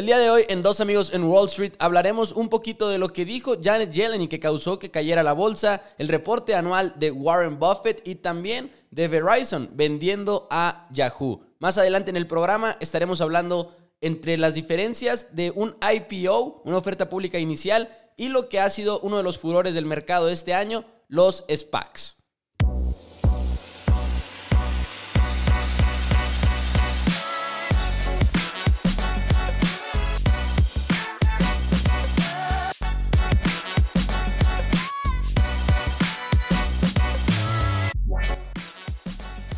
El día de hoy en Dos Amigos en Wall Street hablaremos un poquito de lo que dijo Janet Yellen y que causó que cayera la bolsa, el reporte anual de Warren Buffett y también de Verizon vendiendo a Yahoo. Más adelante en el programa estaremos hablando entre las diferencias de un IPO, una oferta pública inicial, y lo que ha sido uno de los furores del mercado este año, los SPACs.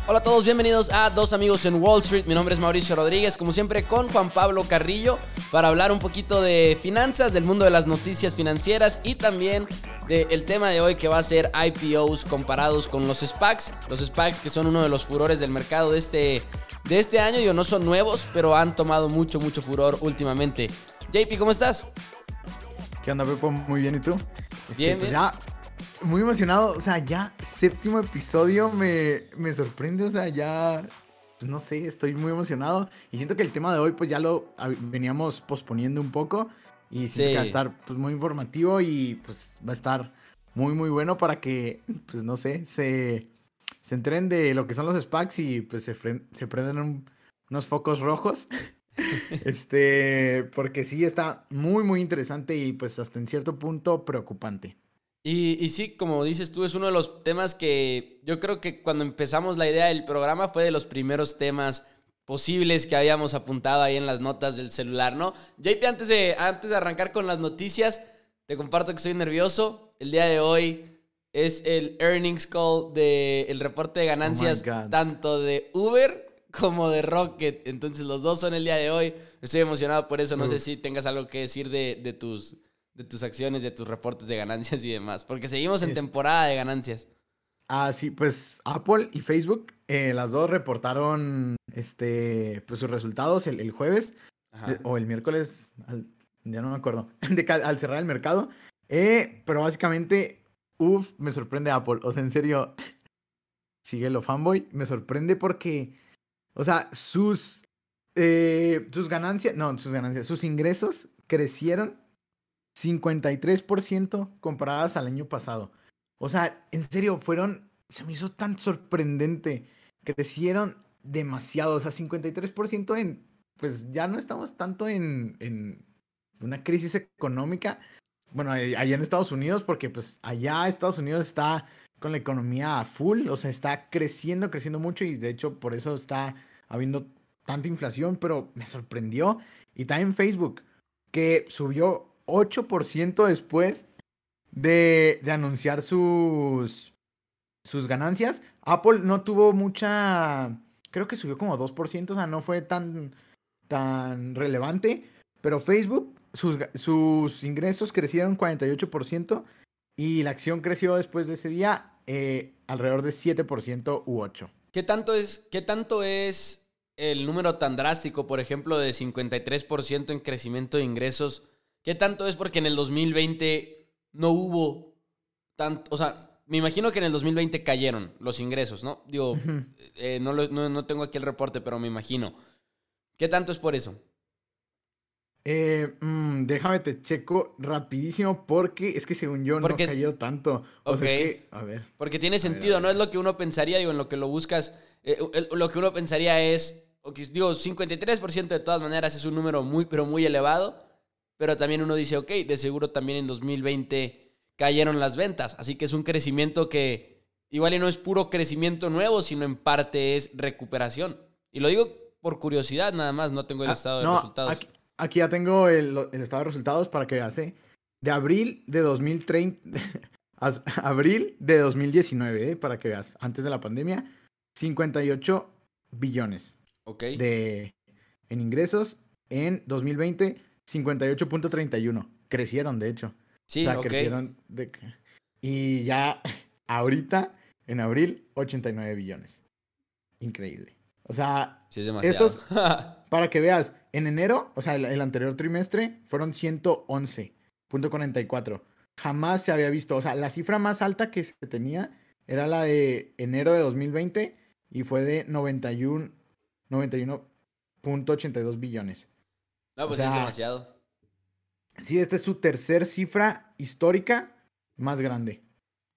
Hola a todos, bienvenidos a Dos Amigos en Wall Street. Mi nombre es Mauricio Rodríguez, como siempre con Juan Pablo Carrillo, para hablar un poquito de finanzas, del mundo de las noticias financieras y también del tema de hoy que va a ser IPOs comparados con los SPACs. Los SPACs que son uno de los furores del mercado de este, de este año. Yo no son nuevos, pero han tomado mucho, mucho furor últimamente. JP, ¿cómo estás? ¿Qué onda, Pepo? Muy bien, ¿y tú? Este, bien, pues ya muy emocionado. O sea, ya séptimo episodio me, me sorprende. O sea, ya. Pues no sé, estoy muy emocionado. Y siento que el tema de hoy, pues ya lo veníamos posponiendo un poco. Y siento que va a estar pues, muy informativo y pues va a estar muy, muy bueno para que, pues no sé, se, se enteren de lo que son los SPACs y pues se, se prenden unos focos rojos. este, porque sí está muy, muy interesante y pues hasta en cierto punto preocupante. Y, sí, como dices tú, es uno de los temas que yo creo que cuando empezamos la idea del programa fue de los primeros temas posibles que habíamos apuntado ahí en las notas del celular, ¿no? JP, antes de, antes de arrancar con las noticias, te comparto que estoy nervioso. El día de hoy es el earnings call del reporte de ganancias oh tanto de Uber como de Rocket. Entonces los dos son el día de hoy. Estoy emocionado por eso. No sé si tengas algo que decir de, de tus de tus acciones, de tus reportes de ganancias y demás. Porque seguimos en temporada de ganancias. Ah, sí, pues Apple y Facebook, eh, las dos reportaron este, pues, sus resultados el, jueves o el miércoles, ya no me acuerdo, al cerrar el mercado. Eh, pero básicamente, uff, me sorprende Apple. O sea, en serio, sigue lo fanboy. Me sorprende porque, o sea, sus, eh, sus ganancias, no, sus ganancias, sus ingresos crecieron 53% comparadas al año pasado. O sea, en serio, fueron, se me hizo tan sorprendente. Crecieron demasiado, o sea, 53% en, pues ya no estamos tanto en, en una crisis económica. Bueno, allá en Estados Unidos, porque pues allá Estados Unidos está con la economía a full, o sea, está creciendo, creciendo mucho y de hecho por eso está habiendo tanta inflación, pero me sorprendió. Y también Facebook, que subió 8% después de, anunciar sus, sus ganancias. Apple no tuvo mucha, creo que subió como 2%, o sea, no fue tan, tan relevante. Pero Facebook, sus, sus ingresos crecieron 48% y la acción creció después de ese día eh, alrededor de 7% u 8%. ¿Qué tanto es, qué tanto es el número tan drástico, por ejemplo, de 53% en crecimiento de ingresos? ¿Qué tanto es porque en el 2020 no hubo tanto, o sea, me imagino que en el 2020 cayeron los ingresos, ¿no? Digo, eh, no, no, tengo aquí el reporte, pero me imagino. ¿Qué tanto es por eso? Eh, mm, déjame te checo rapidísimo porque es que según yo no cayó tanto. O sea, es que, a ver. Porque tiene sentido, no es lo que uno pensaría, digo, en lo que lo buscas, eh, lo que uno pensaría es, digo, 53% de todas maneras es un número muy, pero muy elevado pero también uno dice, ok, de seguro también en 2020 cayeron las ventas, así que es un crecimiento que igual y no es puro crecimiento nuevo, sino en parte es recuperación. Y lo digo por curiosidad nada más, no tengo el ah, estado de resultados. Aquí, ya tengo el, estado de resultados para que veas, ¿eh? De abril de 2030, abril de 2019, ¿eh? para que veas, antes de la pandemia, 58 billones. Ok. De, en ingresos. En 2020, 58.31. Crecieron, de hecho. Sí, o crecieron. De... Y ya ahorita, en abril, 89 billones. Increíble. O sea, sí, es demasiado. estos, para que veas, en enero, o sea, el, anterior trimestre, fueron 111.44. Jamás se había visto, o sea, la cifra más alta que se tenía era la de enero de 2020 y fue de 91, 91.82 billones. No, pues es demasiado. Sí, esta es su tercer cifra histórica más grande.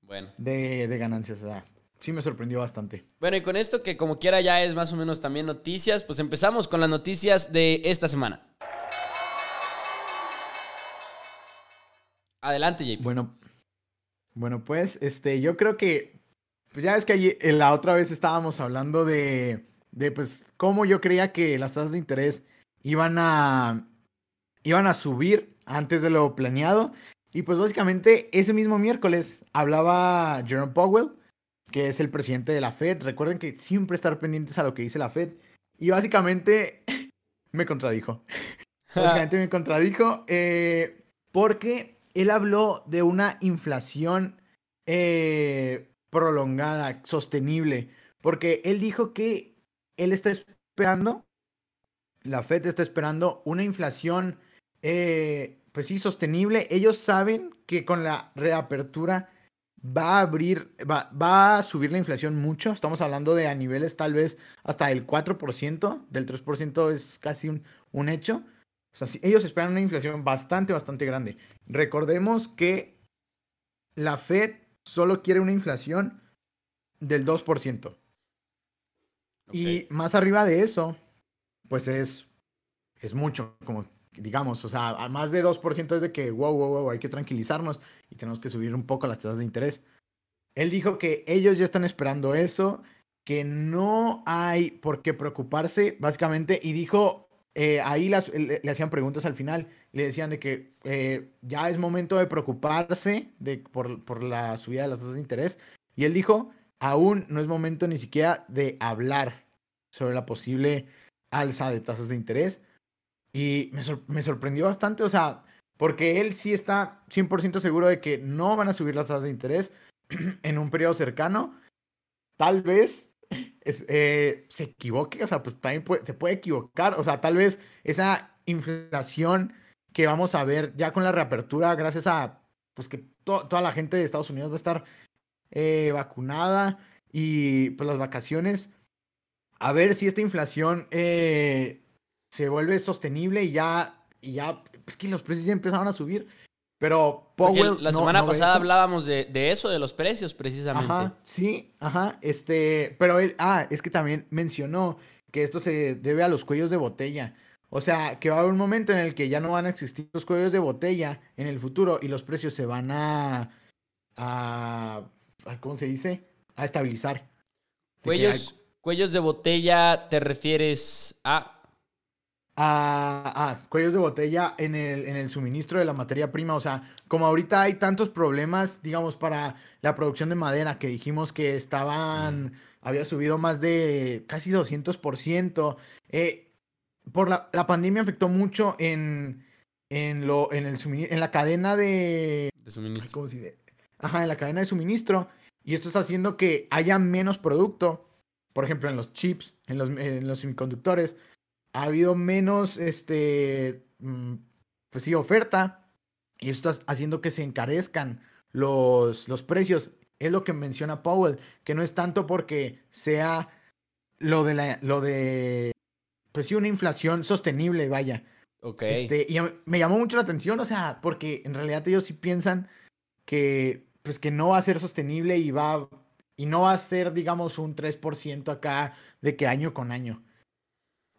Bueno. De, de ganancias. O sea, sí me sorprendió bastante. Bueno, y con esto que como quiera ya es más o menos también noticias, pues empezamos con las noticias de esta semana. Adelante, JP. Bueno, bueno, pues, este, yo creo que, pues ya es que la otra vez estábamos hablando de, de, pues, cómo yo creía que las tasas de interés iban a, iban a subir antes de lo planeado. Y pues básicamente ese mismo miércoles hablaba Jerome Powell, que es el presidente de la Fed. Recuerden que siempre estar pendientes a lo que dice la Fed. Y básicamente me contradijo. básicamente me contradijo eh, porque él habló de una inflación eh, prolongada, sostenible. Porque él dijo que él está esperando, la Fed está esperando una inflación eh, pues sí, sostenible. Ellos saben que con la reapertura va a abrir, va, a subir la inflación mucho. Estamos hablando de a niveles tal vez hasta el 4%, del 3% es casi un, un hecho. O sea, ellos esperan una inflación bastante, bastante grande. Recordemos que la Fed solo quiere una inflación del 2%. Y más arriba de eso, pues es, es mucho, como digamos, o sea, a más de 2% es de que, wow, wow, wow, hay que tranquilizarnos y tenemos que subir un poco las tasas de interés. Él dijo que ellos ya están esperando eso, que no hay por qué preocuparse, básicamente, y dijo, eh, ahí las, le, hacían preguntas al final, le decían de que eh, ya es momento de preocuparse de, por, por la subida de las tasas de interés, y él dijo, aún no es momento ni siquiera de hablar sobre la posible alza de tasas de interés y me, sorprendió bastante, o sea, porque él sí está 100% seguro de que no van a subir las tasas de interés en un periodo cercano. Tal vez eh, se equivoque, o sea, pues también se puede equivocar, o sea, tal vez esa inflación que vamos a ver ya con la reapertura, gracias a pues que toda la gente de Estados Unidos va a estar eh, vacunada y pues las vacaciones, a ver si esta inflación eh, se vuelve sostenible y ya, y ya, es que los precios ya empezaron a subir. Pero Powell. la semana pasada hablábamos de, eso, de los precios, precisamente. Ajá, sí, ajá. Este, pero él, ah, es que también mencionó que esto se debe a los cuellos de botella. O sea, que va a haber un momento en el que ya no van a existir los cuellos de botella en el futuro y los precios se van a. a ¿Cómo se dice? A estabilizar. Cuellos, cuellos de botella, ¿te refieres a a, cuellos de botella en el, en el suministro de la materia prima. O sea, como ahorita hay tantos problemas, digamos, para la producción de madera, que dijimos que estaban, había subido más de casi 200%. Eh, por la, la, pandemia afectó mucho en, en, lo, en, el en la cadena de... De suministro. Ajá, en la cadena de suministro. Y esto está haciendo que haya menos producto. Por ejemplo, en los chips, en los, en los semiconductores ha habido menos, este, mm, pues sí, oferta. Y esto está haciendo que se encarezcan los, los precios. Es lo que menciona Powell, que no es tanto porque sea lo de la, lo de, pues sí, una inflación sostenible, vaya. Ok. Este, y me llamó mucho la atención, o sea, porque en realidad ellos sí piensan que, pues que no va a ser sostenible y va, y no va a ser, digamos, un 3% acá de que año con año.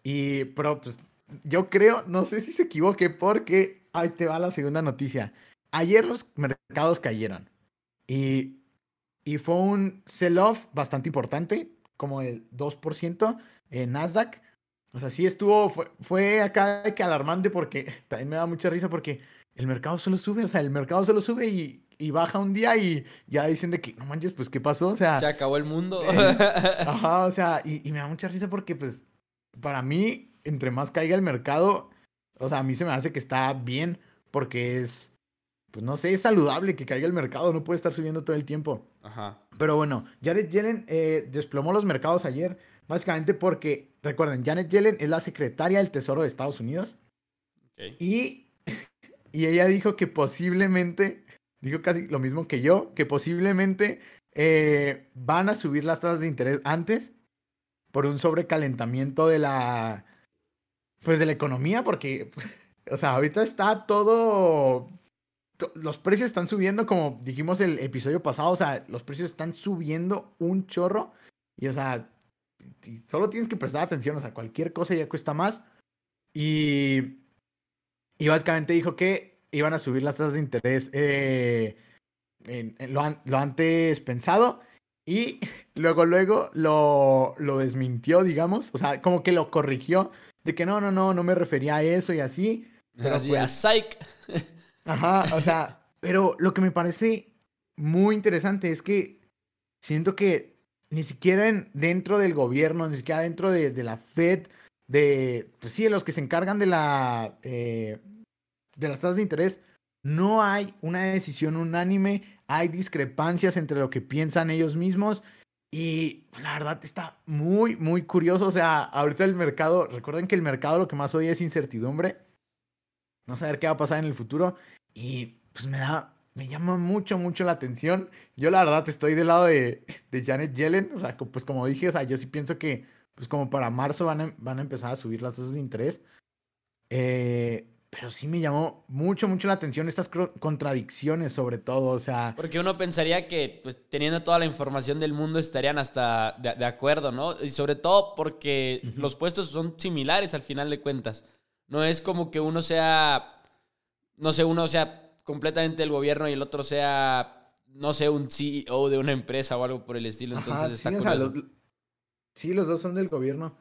Y, pero pues yo creo, no sé si se equivoque porque ahí te va la segunda noticia. Ayer los mercados cayeron y, y fue un sell-off bastante importante, como el 2% en Nasdaq. O sea, sí estuvo, fue, fue acá que alarmante porque también me da mucha risa porque el mercado solo sube, o sea, el mercado solo sube y, y baja un día y ya dicen de que, no manches, pues, ¿qué pasó? O sea... Se acabó el mundo. ajá, o sea, y, y, me da mucha risa porque, pues, para mí, entre más caiga el mercado, o sea, a mí se me hace que está bien porque es, pues no sé, es saludable que caiga el mercado, no puede estar subiendo todo el tiempo. Ajá. Pero bueno, Janet Yellen eh, desplomó los mercados ayer, básicamente porque, recuerden, Janet Yellen es la secretaria del Tesoro de Estados Unidos. Y, y ella dijo que posiblemente, dijo casi lo mismo que yo, que posiblemente eh, van a subir las tasas de interés antes por un sobrecalentamiento de la pues de la economía, porque, o sea, ahorita está todo, los precios están subiendo, como dijimos el episodio pasado, o sea, los precios están subiendo un chorro, y o sea, solo tienes que prestar atención, o sea, cualquier cosa ya cuesta más, y, y básicamente dijo que iban a subir las tasas de interés eh, lo, lo antes pensado, y luego, luego lo, lo desmintió, digamos. O sea, como que lo corrigió. De que no, no, no, no me refería a eso y así. Pero así, pues, a psych. Ajá, o sea, pero lo que me parece muy interesante es que siento que ni siquiera dentro del gobierno, ni siquiera dentro de, de, la Fed, de, pues sí, de los que se encargan de la, eh, de las tasas de interés, no hay una decisión unánime, hay discrepancias entre lo que piensan ellos mismos y la verdad está muy, muy curioso. O sea, ahorita el mercado, recuerden que el mercado lo que más oye es incertidumbre, no saber qué va a pasar en el futuro y pues me da, me llama mucho, mucho la atención. Yo la verdad estoy del lado de, de Janet Yellen, o sea, pues como dije, o sea, yo sí pienso que pues como para marzo van a, van a empezar a subir las tasas de interés. Eh, pero sí me llamó mucho, mucho la atención estas contradicciones sobre todo, o sea... Porque uno pensaría que, pues, teniendo toda la información del mundo estarían hasta de, acuerdo, ¿no? Y sobre todo porque los puestos son similares al final de cuentas. No es como que uno sea, no sé, uno sea completamente el gobierno y el otro sea, no sé, un CEO de una empresa o algo por el estilo. Entonces está sí, sí, los dos son del gobierno.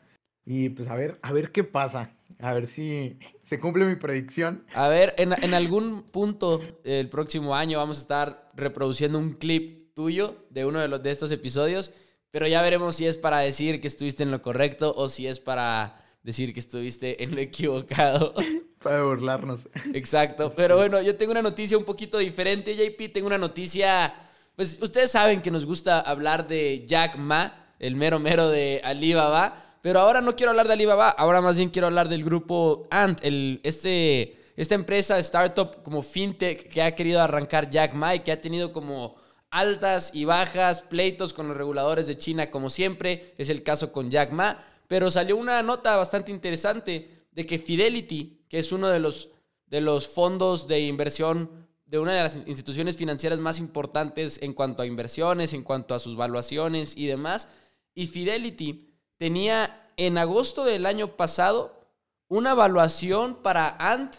Y pues a ver, a ver qué pasa. A ver si se cumple mi predicción. A ver, en, en algún punto el próximo año vamos a estar reproduciendo un clip tuyo de uno de, los, de estos episodios, pero ya veremos si es para decir que estuviste en lo correcto o si es para decir que estuviste en lo equivocado. Para burlarnos. Exacto. Pero bueno, yo tengo una noticia un poquito diferente, JP. Tengo una noticia. Pues ustedes saben que nos gusta hablar de Jack Ma, el mero mero de Alibaba. Pero ahora no quiero hablar de Alibaba, ahora más bien quiero hablar del grupo Ant, el, este, esta empresa, startup como fintech que ha querido arrancar Jack Ma y que ha tenido como altas y bajas, pleitos con los reguladores de China como siempre, es el caso con Jack Ma, pero salió una nota bastante interesante de que Fidelity, que es uno de los, de los fondos de inversión de una de las instituciones financieras más importantes en cuanto a inversiones, en cuanto a sus valuaciones y demás, y Fidelity tenía en agosto del año pasado una evaluación para Ant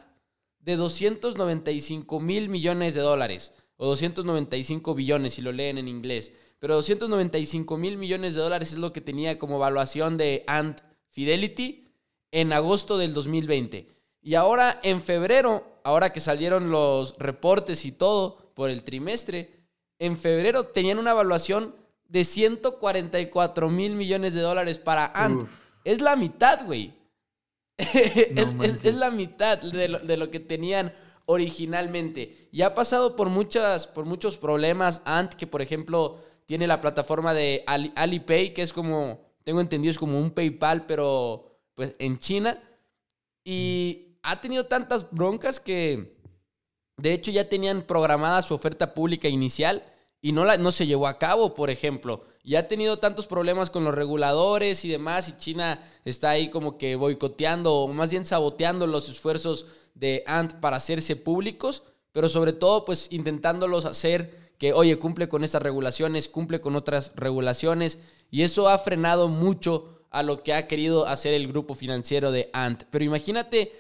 de 295 mil millones de dólares, o 295 billones si lo leen en inglés. Pero 295 mil millones de dólares es lo que tenía como evaluación de Ant Fidelity en agosto del 2020. Y ahora en febrero, ahora que salieron los reportes y todo por el trimestre, en febrero tenían una evaluación de 144 mil millones de dólares para Ant. Es la mitad, güey. es, la mitad de lo, que tenían originalmente. Y ha pasado por, muchas, por muchos problemas. Ant, que por ejemplo tiene la plataforma de Alipay, que es como, tengo entendido, es como un PayPal, pero pues en China. Y ha tenido tantas broncas que, de hecho, ya tenían programada su oferta pública inicial y no, la, no se llevó a cabo, por ejemplo. Y ha tenido tantos problemas con los reguladores y demás, y China está ahí como que boicoteando o más bien saboteando los esfuerzos de Ant para hacerse públicos, pero sobre todo pues intentándolos hacer que, oye, cumple con estas regulaciones, cumple con otras regulaciones, y eso ha frenado mucho a lo que ha querido hacer el grupo financiero de Ant. Pero imagínate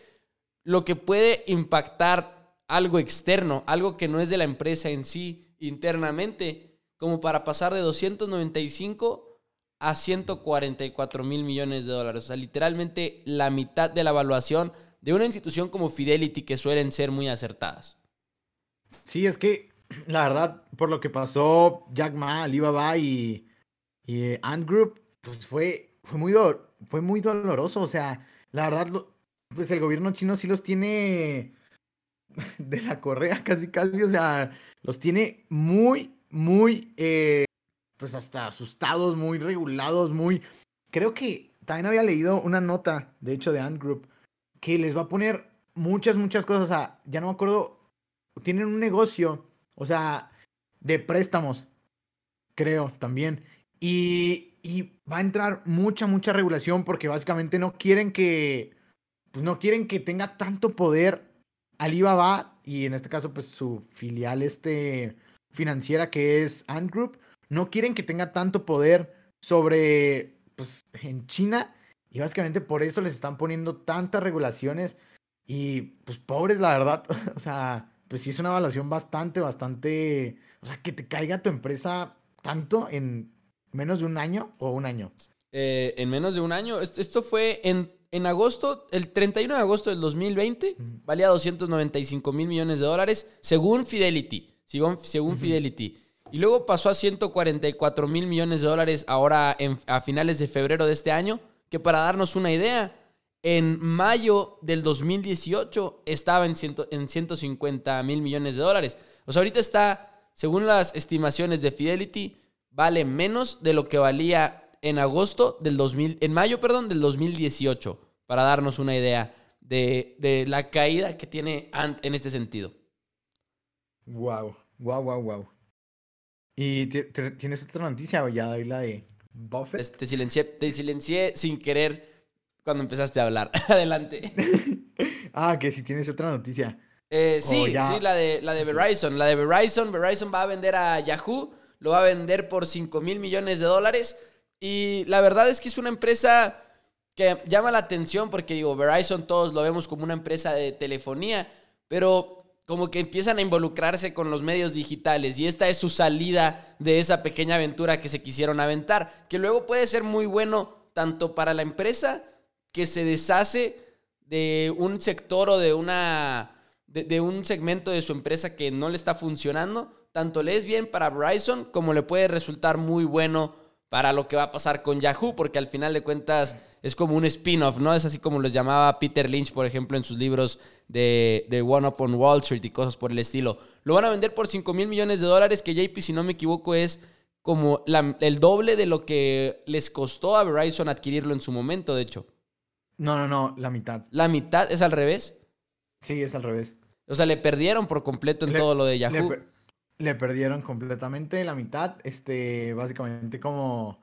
lo que puede impactar algo externo, algo que no es de la empresa en sí, internamente como para pasar de 295 a 144 mil millones de dólares. O sea, literalmente la mitad de la evaluación de una institución como Fidelity que suelen ser muy acertadas. Sí, es que la verdad, por lo que pasó Jack Ma, Alibaba y, y eh, Ant Group, pues fue, fue, muy fue muy doloroso. O sea, la verdad, pues el gobierno chino sí los tiene de la correa casi casi, o sea, los tiene muy, muy, eh, pues hasta asustados, muy regulados, muy... Creo que también había leído una nota, de hecho, de Ant Group, que les va a poner muchas, muchas cosas, o sea, ya no me acuerdo, tienen un negocio, o sea, de préstamos, creo, también, y, y va a entrar mucha, mucha regulación porque básicamente no quieren que pues no quieren que tenga tanto poder Alibaba y en este caso pues su filial este financiera que es Ant Group, no quieren que tenga tanto poder sobre pues en China. Y básicamente por eso les están poniendo tantas regulaciones. Y pues pobres la verdad, o sea, pues sí es una evaluación bastante, bastante, o sea, que te caiga tu empresa tanto en menos de un año o un año. Eh, en menos de un año. Esto fue en, en agosto, el 31 de agosto del 2020, valía 295 mil millones de dólares, según Fidelity. Según, según Fidelity. Y luego pasó a 144 mil millones de dólares ahora a finales de febrero de este año, que para darnos una idea, en mayo del 2018 estaba en, en 150 mil millones de dólares. O sea, ahorita está, según las estimaciones de Fidelity, vale menos de lo que valía en agosto del 2000, en mayo, perdón, del 2018, para darnos una idea de, la caída que tiene Ant en este sentido. Wow, wow, wow, wow. ¿Y tienes otra noticia o ya la de Buffett? Te silencié, te silencié sin querer cuando empezaste a hablar. Adelante. ah, que si tienes otra noticia. Eh, sí, sí, la de, la de Verizon. La de Verizon, Verizon va a vender a Yahoo lo va a vender por 5 mil millones de dólares. Y la verdad es que es una empresa que llama la atención porque digo, Verizon todos lo vemos como una empresa de telefonía, pero como que empiezan a involucrarse con los medios digitales y esta es su salida de esa pequeña aventura que se quisieron aventar, que luego puede ser muy bueno tanto para la empresa que se deshace de un sector o de una de, un segmento de su empresa que no le está funcionando tanto le es bien para Verizon como le puede resultar muy bueno para lo que va a pasar con Yahoo, porque al final de cuentas es como un spin-off, ¿no? Es así como los llamaba Peter Lynch, por ejemplo, en sus libros de, de One Up on Wall Street y cosas por el estilo. Lo van a vender por 5 mil millones de dólares, que JP, si no me equivoco, es como el doble de lo que les costó a Verizon adquirirlo en su momento, de hecho. No, no, no, la mitad. ¿La mitad es al revés? Sí, es al revés. O sea, le perdieron por completo en todo lo de Yahoo. Le perdieron completamente la mitad. Este, básicamente como.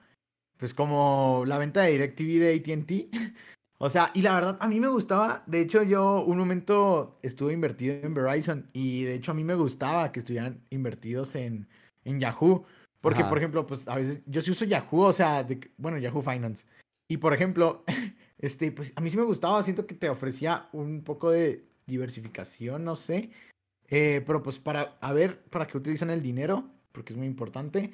Pues como la venta de DirecTV de ATT. o sea, y la verdad, a mí me gustaba. De hecho, yo un momento estuve invertido en Verizon. Y de hecho, a mí me gustaba que estuvieran invertidos en, en Yahoo. Porque, por ejemplo, pues a veces yo sí uso Yahoo, o sea, de, bueno, Yahoo Finance. Y por ejemplo, este, pues a mí sí me gustaba, siento que te ofrecía un poco de diversificación, no sé. Eh, pero pues para a ver para qué utilizan el dinero, porque es muy importante,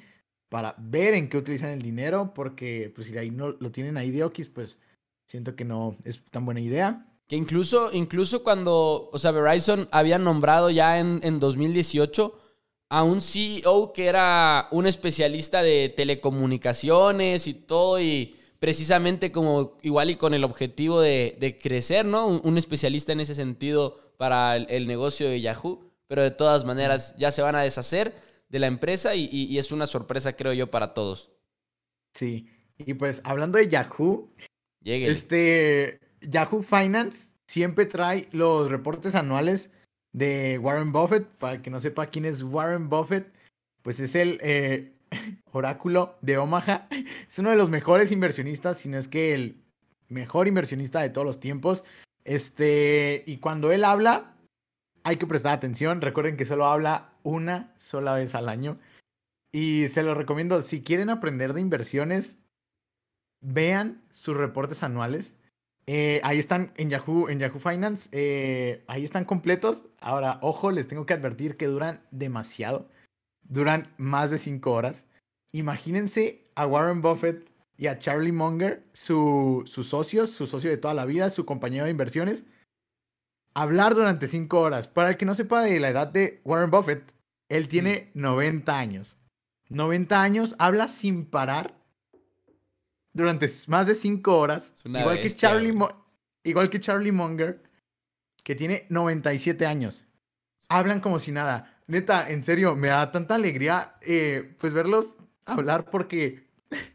para ver en qué utilizan el dinero, porque pues si ahí no lo tienen ahí de Okis, pues siento que no es tan buena idea. Que incluso, incluso cuando, o sea, Verizon había nombrado ya en, en 2018 a un CEO que era un especialista de telecomunicaciones y todo, y precisamente como igual y con el objetivo de, de crecer, ¿no? Un, especialista en ese sentido para el, negocio de Yahoo, pero de todas maneras ya se van a deshacer de la empresa y, es una sorpresa, creo yo, para todos. Sí, y pues hablando de Yahoo, este Yahoo Finance siempre trae los reportes anuales de Warren Buffett. Para que no sepa quién es Warren Buffett, pues es el eh, oráculo de Omaha. Es uno de los mejores inversionistas, si no es que el mejor inversionista de todos los tiempos. Este, y cuando él habla, hay que prestar atención. Recuerden que solo habla una sola vez al año. Y se lo recomiendo, si quieren aprender de inversiones, vean sus reportes anuales. Eh, ahí están en Yahoo, en Yahoo Finance. Eh, ahí están completos. Ahora, ojo, les tengo que advertir que duran demasiado. Duran más de cinco horas. Imagínense a Warren Buffett y a Charlie Munger, su, sus socios, su socio de toda la vida, su compañero de inversiones, hablar durante cinco horas. Para el que no sepa de la edad de Warren Buffett, él tiene 90 años. 90 años, habla sin parar durante más de cinco horas. Igual que, Charlie igual que Charlie Munger, que tiene 97 años. Hablan como si nada. Neta, en serio, me da tanta alegría eh, pues verlos hablar porque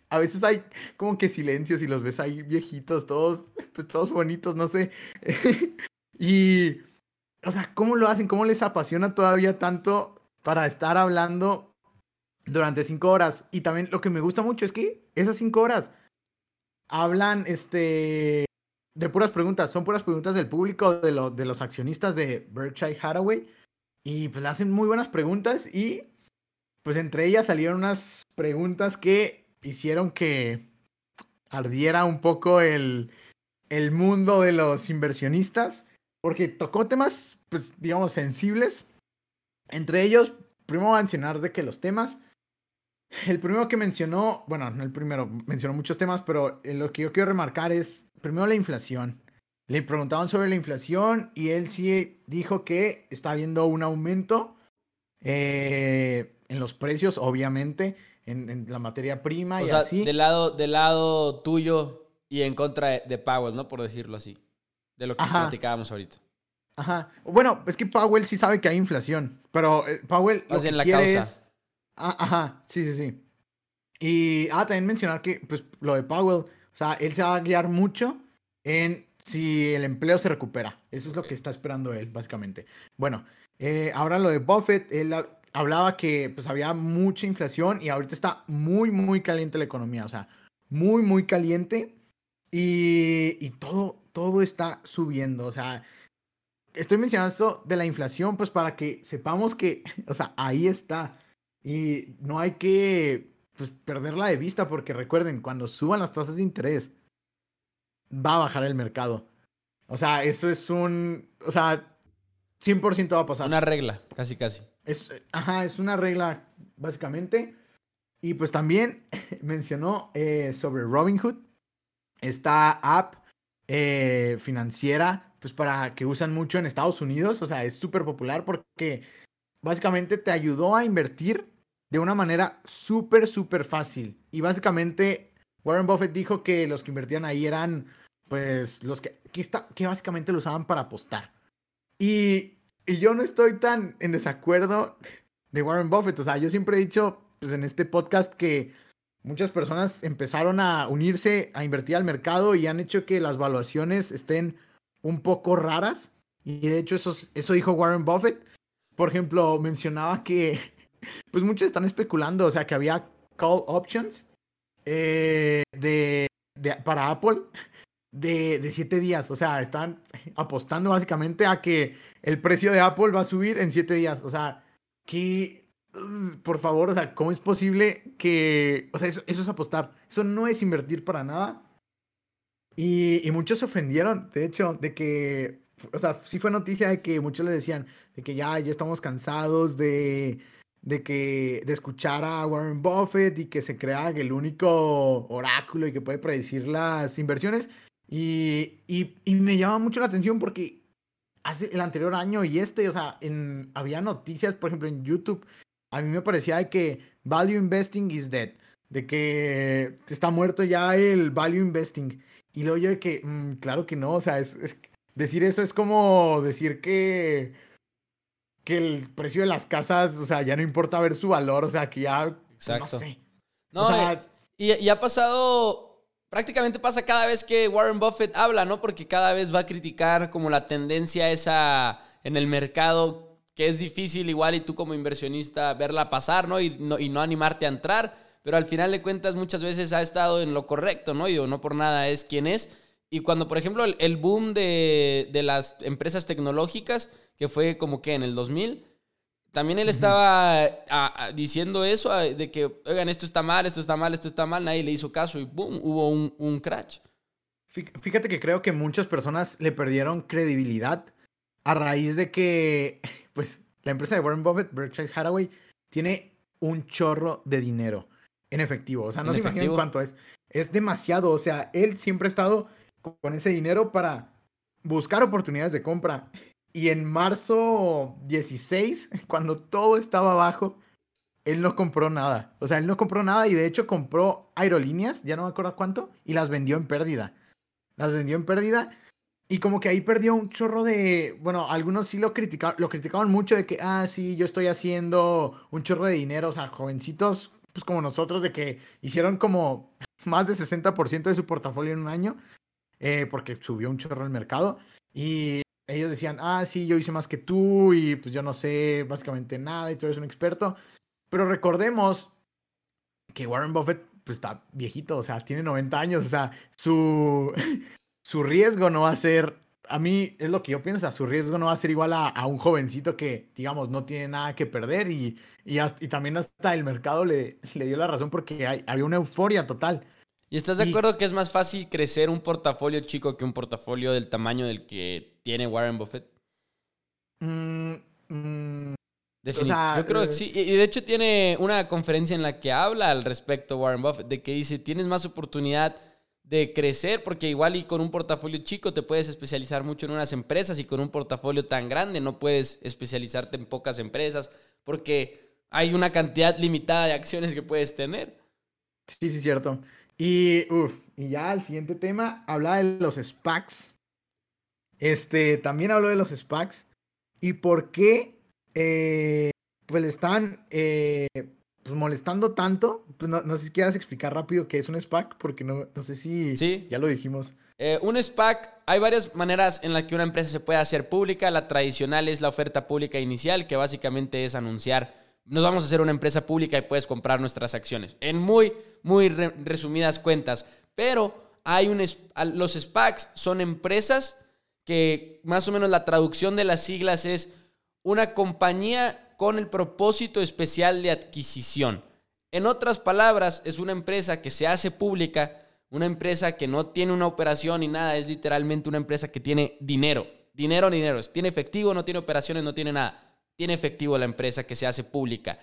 a veces hay como que silencios y los ves ahí viejitos, todos, pues todos bonitos, no sé. y, o sea, ¿cómo lo hacen? ¿Cómo les apasiona todavía tanto para estar hablando durante cinco horas? Y también lo que me gusta mucho es que esas cinco horas hablan, este, de puras preguntas, son puras preguntas del público, de, de los accionistas de Berkshire Hathaway. Y pues le hacen muy buenas preguntas y pues entre ellas salieron unas preguntas que hicieron que ardiera un poco el, el mundo de los inversionistas, porque tocó temas, pues digamos, sensibles. Entre ellos, primero a mencionar de que los temas el primero que mencionó, bueno, no el primero, mencionó muchos temas, pero lo que yo quiero remarcar es, primero la inflación. Le preguntaban sobre la inflación y él sí dijo que está habiendo un aumento eh, en los precios, obviamente, en, la materia prima y así. Del lado, del lado tuyo y en contra de, Powell, ¿no? Por decirlo así. De lo que platicábamos ahorita. Ajá. Bueno, es que Powell sí sabe que hay inflación, pero eh, Powell... Lo que la causa. Ah, ajá, sí, sí, sí. Y, ah, también mencionar que, pues, lo de Powell, o sea, él se va a guiar mucho en si el empleo se recupera. Eso es lo que está esperando él, básicamente. Bueno, eh, ahora lo de Buffett, él hablaba que, pues, había mucha inflación y ahorita está muy, muy caliente la economía, o sea, muy, muy caliente y, y todo, todo está subiendo, o sea, estoy mencionando esto de la inflación, pues, para que sepamos que, o sea, ahí está. Y no hay que pues, perderla de vista porque recuerden, cuando suban las tasas de interés, va a bajar el mercado. O sea, eso es un... O sea, 100% va a pasar. Una regla, casi, casi. Es, ajá, es una regla, básicamente. Y pues también mencionó eh, sobre Robinhood, esta app eh, financiera, pues para que usan mucho en Estados Unidos. O sea, es súper popular porque básicamente te ayudó a invertir de una manera súper, súper fácil. Y básicamente Warren Buffett dijo que los que invertían ahí eran, pues, los que, que, está, que básicamente lo usaban para apostar. Y, y yo no estoy tan en desacuerdo de Warren Buffett. O sea, yo siempre he dicho, pues, en este podcast que muchas personas empezaron a unirse a invertir al mercado y han hecho que las valuaciones estén un poco raras. Y de hecho eso, eso dijo Warren Buffett. Por ejemplo, mencionaba que pues muchos están especulando, o sea, que había call options eh, de, para Apple de, de siete días. O sea, están apostando básicamente a que el precio de Apple va a subir en siete días. O sea, que, por favor, o sea, ¿cómo es posible que, o sea, eso, es apostar? Eso no es invertir para nada. Y, y muchos se ofendieron, de hecho, de que, o sea, sí fue noticia de que muchos le decían de que ya, ya estamos cansados de, de que de escuchar a Warren Buffett y que se crea el único oráculo y que puede predecir las inversiones. Y, y, me llama mucho la atención porque hace el anterior año y este, o sea, en, había noticias, por ejemplo, en YouTube, a mí me parecía de que value investing is dead, de que está muerto ya el value investing. Y luego yo de que, mm, claro que no, o sea, es, decir eso es como decir que que el precio de las casas, o sea, ya no importa ver su valor, o sea, que ya, pues, no sé. No, y, ha pasado, prácticamente pasa cada vez que Warren Buffett habla, ¿no? Porque cada vez va a criticar como la tendencia esa en el mercado, que es difícil igual y tú como inversionista verla pasar, ¿no? Y no, y no animarte a entrar, pero al final de cuentas muchas veces ha estado en lo correcto, ¿no? Y no por nada es quien es. Y cuando, por ejemplo, el, boom de, de las empresas tecnológicas, que fue como que en el 2000, también él estaba diciendo eso, de que, oigan, esto está mal, esto está mal, esto está mal, nadie le hizo caso y boom, hubo un, un crash. Fíjate que creo que muchas personas le perdieron credibilidad a raíz de que, pues, la empresa de Warren Buffett, Berkshire Hathaway, tiene un chorro de dinero en efectivo. O sea, no se imaginan cuánto es. Es demasiado. O sea, él siempre ha estado con ese dinero para buscar oportunidades de compra. Y en marzo 16, cuando todo estaba abajo, él no compró nada. O sea, él no compró nada y de hecho compró aerolíneas, ya no me acuerdo cuánto, y las vendió en pérdida. Las vendió en pérdida. Y como que ahí perdió un chorro de. Bueno, algunos sí lo criticaban, lo criticaban mucho de que, ah, sí, yo estoy haciendo un chorro de dinero. O sea, jovencitos, pues como nosotros, de que hicieron como más de 60% de su portafolio en un año, eh, porque subió un chorro el mercado. Y ellos decían, ah, sí, yo hice más que tú y pues yo no sé básicamente nada y tú eres un experto. Pero recordemos que Warren Buffett pues está viejito, o sea, tiene 90 años, o sea, su, su riesgo no va a ser, a mí es lo que yo pienso, su riesgo no va a ser igual a, un jovencito que, digamos, no tiene nada que perder y, y, también hasta el mercado le, le dio la razón porque hay, había una euforia total. ¿Y estás de acuerdo que es más fácil crecer un portafolio chico que un portafolio del tamaño del que tiene Warren Buffett? Mm, mm, Definitivamente. yo creo que eh, sí. Y de hecho tiene una conferencia en la que habla al respecto Warren Buffett, de que dice, tienes más oportunidad de crecer, porque igual y con un portafolio chico te puedes especializar mucho en unas empresas y con un portafolio tan grande no puedes especializarte en pocas empresas, porque hay una cantidad limitada de acciones que puedes tener. Sí, sí, cierto. Y, y ya el siguiente tema, habla de los SPACs. Este, también habló de los SPACs. ¿Y por qué? Eh, pues le están eh, pues molestando tanto. Pues no, sé si quieras explicar rápido qué es un SPAC, porque no, no sé si ¿Sí? ya lo dijimos. Eh, un SPAC, hay varias maneras en las que una empresa se puede hacer pública. La tradicional es la oferta pública inicial, que básicamente es anunciar nos vamos a hacer una empresa pública y puedes comprar nuestras acciones. En muy, muy resumidas cuentas. Pero hay un, los SPACs son empresas que más o menos la traducción de las siglas es una compañía con el propósito especial de adquisición. En otras palabras, es una empresa que se hace pública, una empresa que no tiene una operación ni nada, es literalmente una empresa que tiene dinero. Dinero, dinero. Tiene efectivo, no tiene operaciones, no tiene nada tiene efectivo la empresa que se hace pública.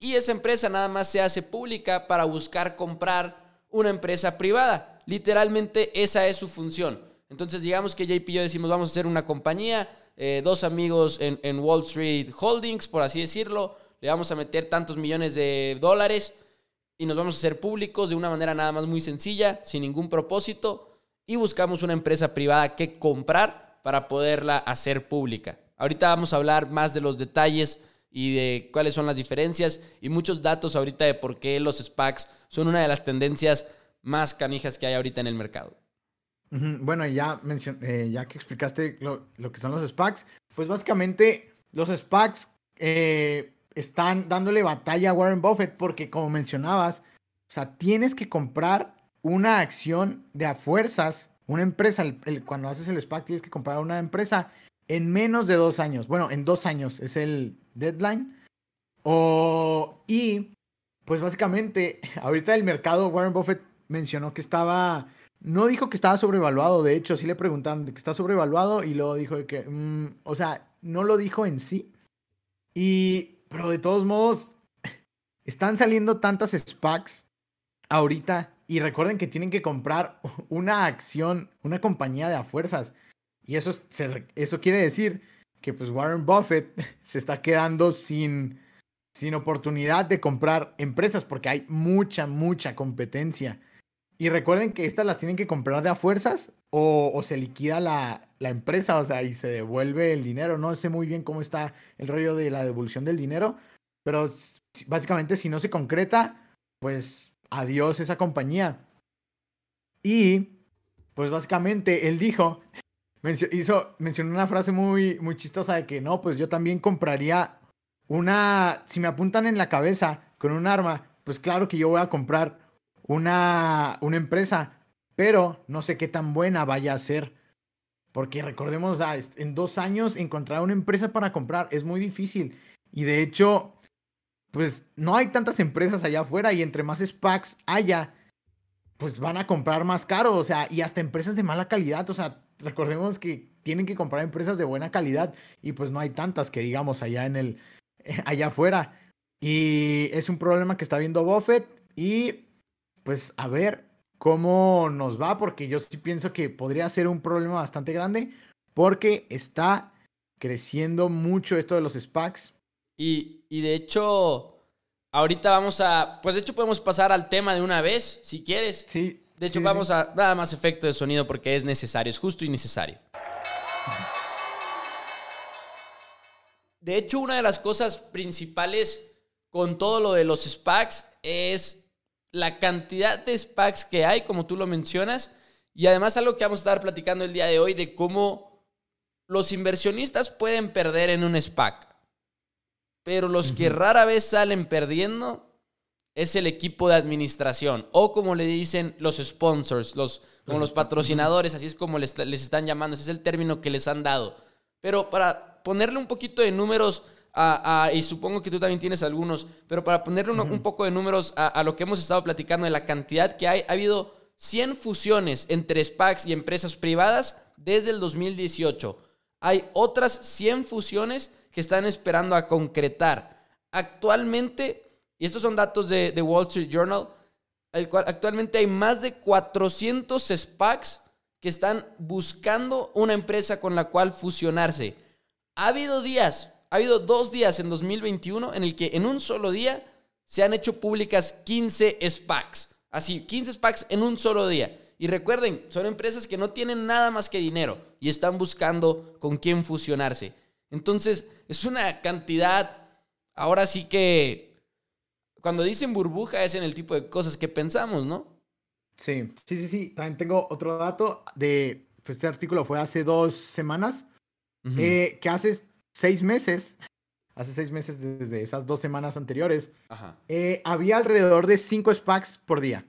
Y esa empresa nada más se hace pública para buscar comprar una empresa privada. Literalmente esa es su función. Entonces digamos que JP y yo decimos vamos a hacer una compañía, eh, dos amigos en, en Wall Street Holdings, por así decirlo, le vamos a meter tantos millones de dólares y nos vamos a hacer públicos de una manera nada más muy sencilla, sin ningún propósito, y buscamos una empresa privada que comprar para poderla hacer pública. Ahorita vamos a hablar más de los detalles y de cuáles son las diferencias y muchos datos ahorita de por qué los SPACs son una de las tendencias más canijas que hay ahorita en el mercado. Bueno, ya, eh, ya que explicaste lo, que son los SPACs, pues básicamente los SPACs eh, están dándole batalla a Warren Buffett porque como mencionabas, o sea, tienes que comprar una acción de a fuerzas, una empresa, cuando haces el SPAC tienes que comprar una empresa en menos de dos años. Bueno, en dos años es el deadline. O, y, pues básicamente, ahorita el mercado, Warren Buffett mencionó que estaba, no dijo que estaba sobrevaluado, de hecho, sí le preguntaron que está sobrevaluado y luego dijo que, mm, o sea, no lo dijo en sí. Y, pero de todos modos, están saliendo tantas SPACs ahorita y recuerden que tienen que comprar una acción, una compañía de a fuerzas. Y eso, eso quiere decir que pues Warren Buffett se está quedando sin, sin oportunidad de comprar empresas porque hay mucha, mucha competencia. Y recuerden que estas las tienen que comprar de a fuerzas o, se liquida la, la, empresa, o sea, y se devuelve el dinero. No sé muy bien cómo está el rollo de la devolución del dinero, pero básicamente si no se concreta, pues adiós esa compañía. Y pues básicamente él dijo hizo, mencionó una frase muy, muy chistosa de que no, pues yo también compraría una, si me apuntan en la cabeza con un arma, pues claro que yo voy a comprar una, una empresa, pero no sé qué tan buena vaya a ser. Porque recordemos, en dos años encontrar una empresa para comprar es muy difícil. Y de hecho, pues no hay tantas empresas allá afuera y entre más SPACs haya, pues van a comprar más caro. O sea, y hasta empresas de mala calidad. O sea, recordemos que tienen que comprar empresas de buena calidad y pues no hay tantas que digamos allá en el allá afuera. Y es un problema que está viendo Buffett y pues a ver cómo nos va porque yo sí pienso que podría ser un problema bastante grande porque está creciendo mucho esto de los SPACs. Y, y de hecho, ahorita vamos a, pues de hecho podemos pasar al tema de una vez, si quieres. Sí, de hecho, vamos a nada más efecto de sonido porque es necesario, es justo y necesario. De hecho, una de las cosas principales con todo lo de los SPACs es la cantidad de SPACs que hay, como tú lo mencionas, y además algo que vamos a estar platicando el día de hoy de cómo los inversionistas pueden perder en un SPAC, pero los que rara vez salen perdiendo es el equipo de administración o como le dicen los sponsors, los, como los patrocinadores, así es como les, les están llamando, ese es el término que les han dado. Pero para ponerle un poquito de números y supongo que tú también tienes algunos, pero para ponerle un, poco de números a, lo que hemos estado platicando de la cantidad que hay, ha habido 100 fusiones entre SPACs y empresas privadas desde el 2018. Hay otras 100 fusiones que están esperando a concretar. Actualmente, y estos son datos de, de Wall Street Journal, actualmente hay más de 400 SPACs que están buscando una empresa con la cual fusionarse. Ha habido días ha habido dos días en 2021 en el que en un solo día se han hecho públicas 15 SPACs. Así, 15 SPACs en un solo día. Y recuerden, son empresas que no tienen nada más que dinero y están buscando con quién fusionarse. Entonces, es una cantidad, ahora sí que, cuando dicen burbuja es en el tipo de cosas que pensamos, ¿no? Sí, sí, sí, sí. También tengo otro dato de, pues este artículo fue hace dos semanas, eh, que hace seis meses, hace seis meses desde esas dos semanas anteriores, eh, había alrededor de cinco SPACs por día.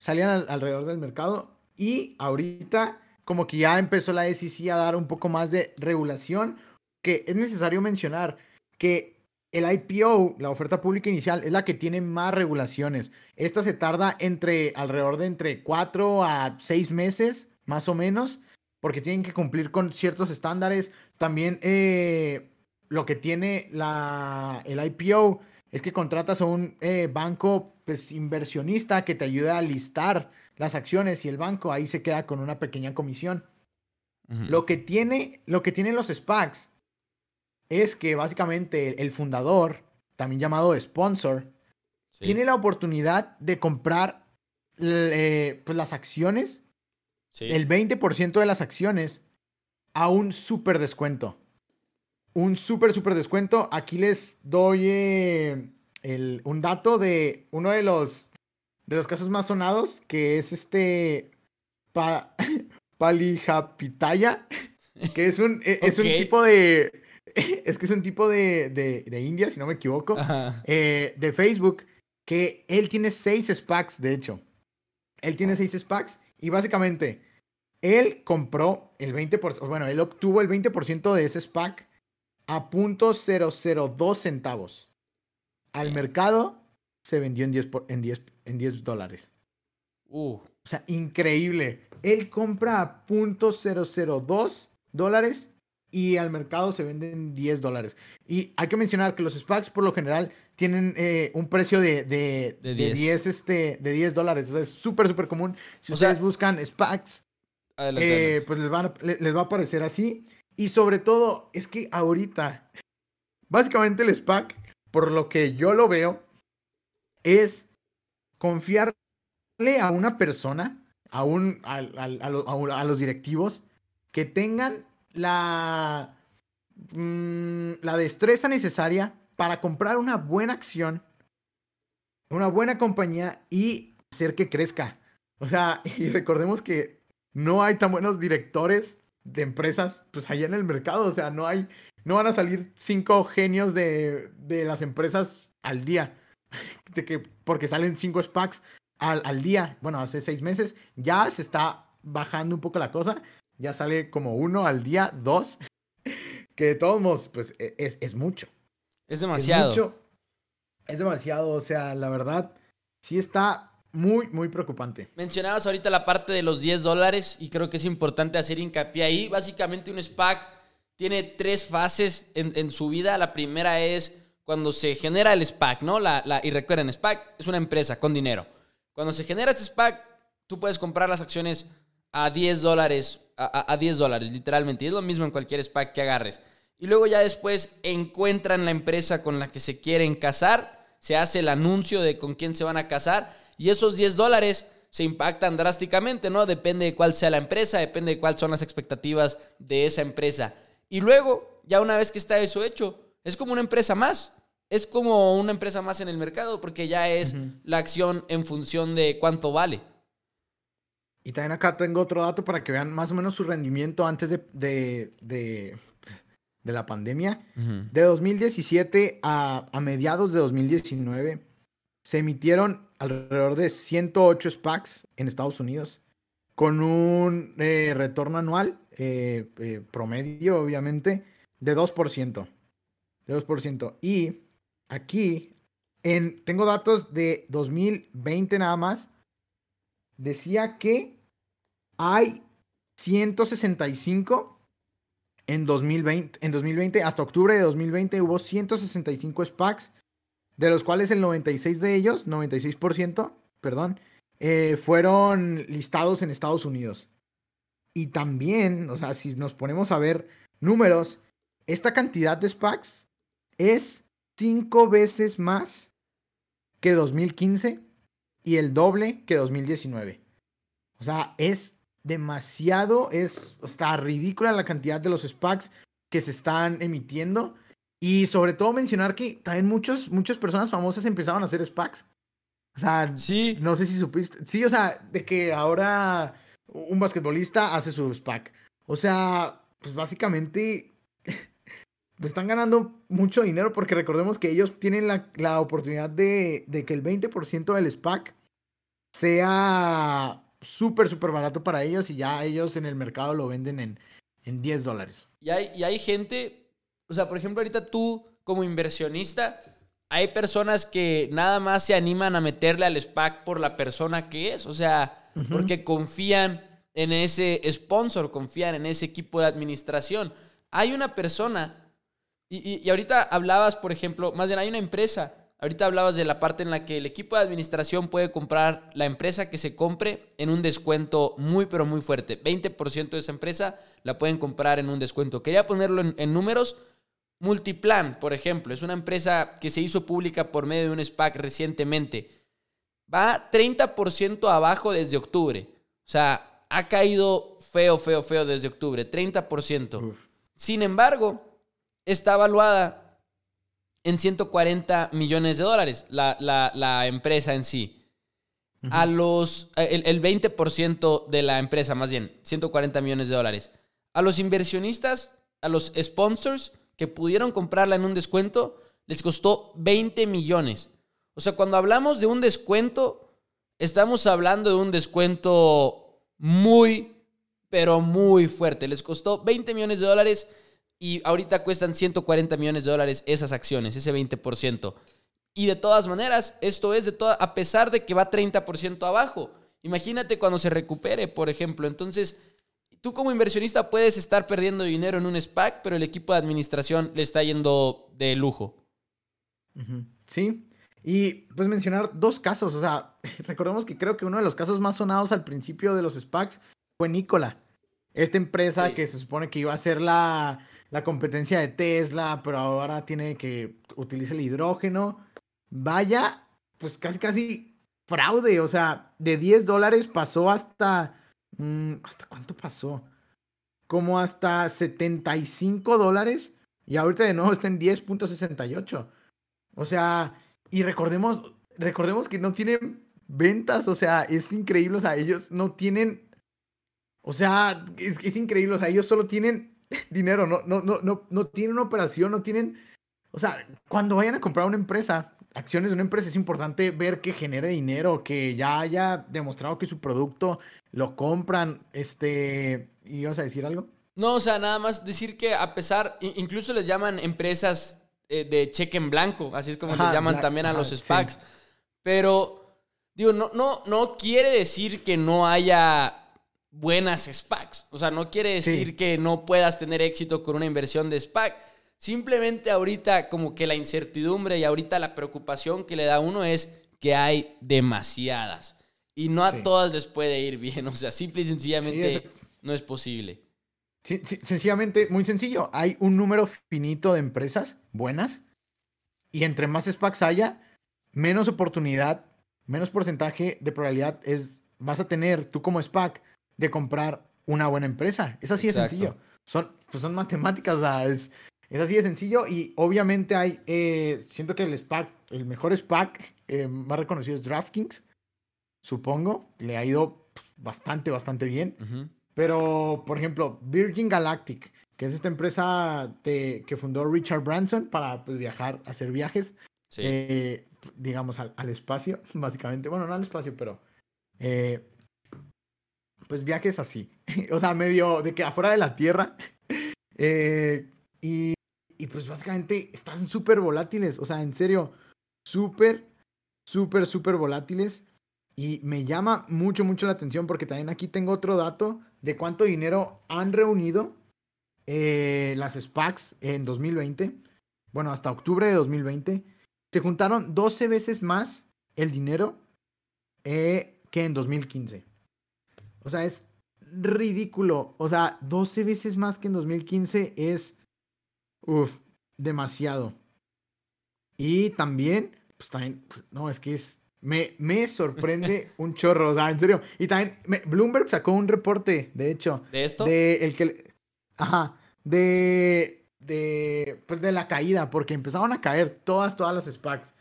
Salían alrededor del mercado y ahorita como que ya empezó la SEC a dar un poco más de regulación, que es necesario mencionar que el IPO, la oferta pública inicial, es la que tiene más regulaciones. Esta se tarda entre alrededor de entre cuatro a seis meses, más o menos, porque tienen que cumplir con ciertos estándares. También eh, lo que tiene la, el IPO es que contratas a un eh, banco pues, inversionista que te ayuda a listar las acciones y el banco ahí se queda con una pequeña comisión. Lo que tiene, lo que tienen los SPACs es que básicamente el fundador, también llamado sponsor, tiene la oportunidad de comprar eh, pues, las acciones el 20% de las acciones a un súper descuento. Un súper, súper descuento. Aquí les doy eh, un dato de uno de los, de los casos más sonados, que es este pa, Palijapitaya, que es un, e, es un tipo de... Es que es un tipo de, de, India, si no me equivoco, eh, de Facebook, que él tiene seis SPACs, de hecho. Él tiene seis SPACs y básicamente él compró el 20%, bueno, él obtuvo el 20% de ese SPAC a .002 centavos. Al mercado se vendió en 10, en 10, en 10 dólares. Uh. O sea, increíble. Él compra a .002 dólares y al mercado se venden 10 dólares. Y hay que mencionar que los SPACs por lo general tienen eh, un precio de, de, de, 10. este, de 10 dólares. O sea, es súper, súper común. Si ustedes buscan SPACs eh, pues les, les va a parecer así. Y sobre todo, es que ahorita, básicamente el SPAC, por lo que yo lo veo, es confiarle a una persona, a, un, a, a, los directivos, que tengan la, mm, la destreza necesaria para comprar una buena acción, una buena compañía y hacer que crezca. O sea, y recordemos que no hay tan buenos directores de empresas, pues allá en el mercado. O sea, no hay, no van a salir cinco genios de, las empresas al día. De que, porque salen cinco SPACs al, al, día. Bueno, hace seis meses ya se está bajando un poco la cosa. Ya sale como uno al día, dos. Que de todos modos, pues e, es, es mucho. Es demasiado. Es, mucho, es demasiado. O sea, la verdad, sí está muy, muy preocupante. Mencionabas ahorita la parte de los 10 dólares y creo que es importante hacer hincapié ahí. Básicamente un SPAC tiene tres fases en, su vida. La primera es cuando se genera el SPAC, ¿no? La, la, y recuerden, SPAC es una empresa con dinero. Cuando se genera este SPAC, tú puedes comprar las acciones a 10 dólares, a, a 10 dólares, literalmente. Y es lo mismo en cualquier SPAC que agarres. Y luego ya después encuentran la empresa con la que se quieren casar, se hace el anuncio de con quién se van a casar y esos 10 dólares se impactan drásticamente, ¿no? Depende de cuál sea la empresa, depende de cuáles son las expectativas de esa empresa. Y luego, ya una vez que está eso hecho, es como una empresa más. Es como una empresa más en el mercado porque ya es la acción en función de cuánto vale. Y también acá tengo otro dato para que vean más o menos su rendimiento antes de, de, de, la pandemia. De 2017 a, a mediados de 2019 se emitieron alrededor de 108 SPACs en Estados Unidos, con un eh, retorno anual eh, eh, promedio, obviamente, de 2%. De 2%. Y aquí, en, tengo datos de 2020 nada más, decía que hay 165 en 2020, en 2020, hasta octubre de 2020 hubo 165 SPACs, de los cuales el 96 de ellos, 96%, perdón, eh, fueron listados en Estados Unidos. Y también, o sea, si nos ponemos a ver números, esta cantidad de SPACs es cinco veces más que 2015 y el doble que 2019. O sea, es demasiado, es hasta ridícula la cantidad de los SPACs que se están emitiendo. Y sobre todo mencionar que también muchos, muchas personas famosas empezaron a hacer SPACs. O sea, sí. no sé si supiste. Sí, o sea, de que ahora un basquetbolista hace su SPAC. O sea, pues básicamente están ganando mucho dinero porque recordemos que ellos tienen la, la oportunidad de, de, que el 20% del SPAC sea súper, súper barato para ellos y ya ellos en el mercado lo venden en, en 10 dólares. Y hay, y hay gente, o sea, por ejemplo, ahorita tú como inversionista, hay personas que nada más se animan a meterle al SPAC por la persona que es, o sea, uh -huh. porque confían en ese sponsor, confían en ese equipo de administración. Hay una persona, y, y, y, ahorita hablabas, por ejemplo, más bien hay una empresa, ahorita hablabas de la parte en la que el equipo de administración puede comprar la empresa que se compre en un descuento muy, pero muy fuerte. 20% de esa empresa la pueden comprar en un descuento. Quería ponerlo en, en números Multiplan, por ejemplo, es una empresa que se hizo pública por medio de un SPAC recientemente. Va 30% abajo desde octubre. O sea, ha caído feo, feo, feo desde octubre. 30%. Uf. Sin embargo, está evaluada en 140 millones de dólares la, la, la empresa en sí. Uh -huh. A los. El, el 20% de la empresa, más bien, 140 millones de dólares. A los inversionistas, a los sponsors que pudieron comprarla en un descuento, les costó 20 millones. O sea, cuando hablamos de un descuento, estamos hablando de un descuento muy, pero muy fuerte. Les costó 20 millones de dólares y ahorita cuestan 140 millones de dólares esas acciones, ese 20%. Y de todas maneras, esto es de toda, a pesar de que va 30% abajo. Imagínate cuando se recupere, por ejemplo. Entonces, Tú como inversionista puedes estar perdiendo dinero en un SPAC, pero el equipo de administración le está yendo de lujo. Sí. Y pues mencionar dos casos. O sea, recordemos que creo que uno de los casos más sonados al principio de los SPACs fue Nikola. Esta empresa sí. que se supone que iba a ser la, la competencia de Tesla, pero ahora tiene que utilizar el hidrógeno. Vaya, pues casi, casi fraude. O sea, de 10 dólares pasó hasta ¿Hasta cuánto pasó? Como hasta 75 dólares. Y ahorita de nuevo está en 10.68. O sea, y recordemos, recordemos que no tienen ventas. O sea, es increíble. O sea, ellos no tienen. O sea, es, es increíble. O sea, ellos solo tienen dinero. No, no, no, no, no tienen una operación. No tienen. O sea, cuando vayan a comprar una empresa, acciones de una empresa, es importante ver que genere dinero, que ya haya demostrado que su producto lo compran. Este, ¿y vas a decir algo? No, o sea, nada más decir que a pesar, incluso les llaman empresas eh, de cheque en blanco, así es como ajá, les llaman la, también a ajá, los SPACs. Sí. Pero, digo, no, no, no quiere decir que no haya buenas SPACs. O sea, no quiere decir sí. que no puedas tener éxito con una inversión de SPAC. Simplemente ahorita como que la incertidumbre y ahorita la preocupación que le da a uno es que hay demasiadas. Y no a sí. todas les puede ir bien. O sea, simple y sencillamente sí, no es posible. Sencillamente, muy sencillo. Hay un número finito de empresas buenas. Y entre más SPACs haya, menos oportunidad, menos porcentaje de probabilidad es, vas a tener tú como SPAC de comprar una buena empresa. Es así Exacto. de sencillo. Son, pues son matemáticas, o sea, es, es así de sencillo y obviamente hay, eh, siento que el SPAC, el mejor SPAC eh, más reconocido es DraftKings, supongo, le ha ido bastante, bastante bien. Uh -huh. Pero, por ejemplo, Virgin Galactic, que es esta empresa de, que fundó Richard Branson para pues, viajar, hacer viajes, sí. eh, digamos, al, espacio, básicamente. Bueno, no al espacio, pero... Eh, pues viajes así. o sea, medio de que afuera de la Tierra. Eh, y, y, pues básicamente están súper volátiles. O sea, en serio, súper, súper, súper volátiles. Y me llama mucho, mucho la atención porque también aquí tengo otro dato de cuánto dinero han reunido eh, las SPACs en 2020. Bueno, hasta octubre de 2020. Se juntaron 12 veces más el dinero eh, que en 2015. O sea, es ridículo. O sea, 12 veces más que en 2015 es. Uf, demasiado. Y también, pues también, pues, no, es que es. Me, me sorprende un chorro, o sea, en serio. Y también, Bloomberg sacó un reporte, de hecho. ¿De esto? De el que. Ajá. De. De. Pues de la caída, porque empezaron a caer todas, todas las SPACs.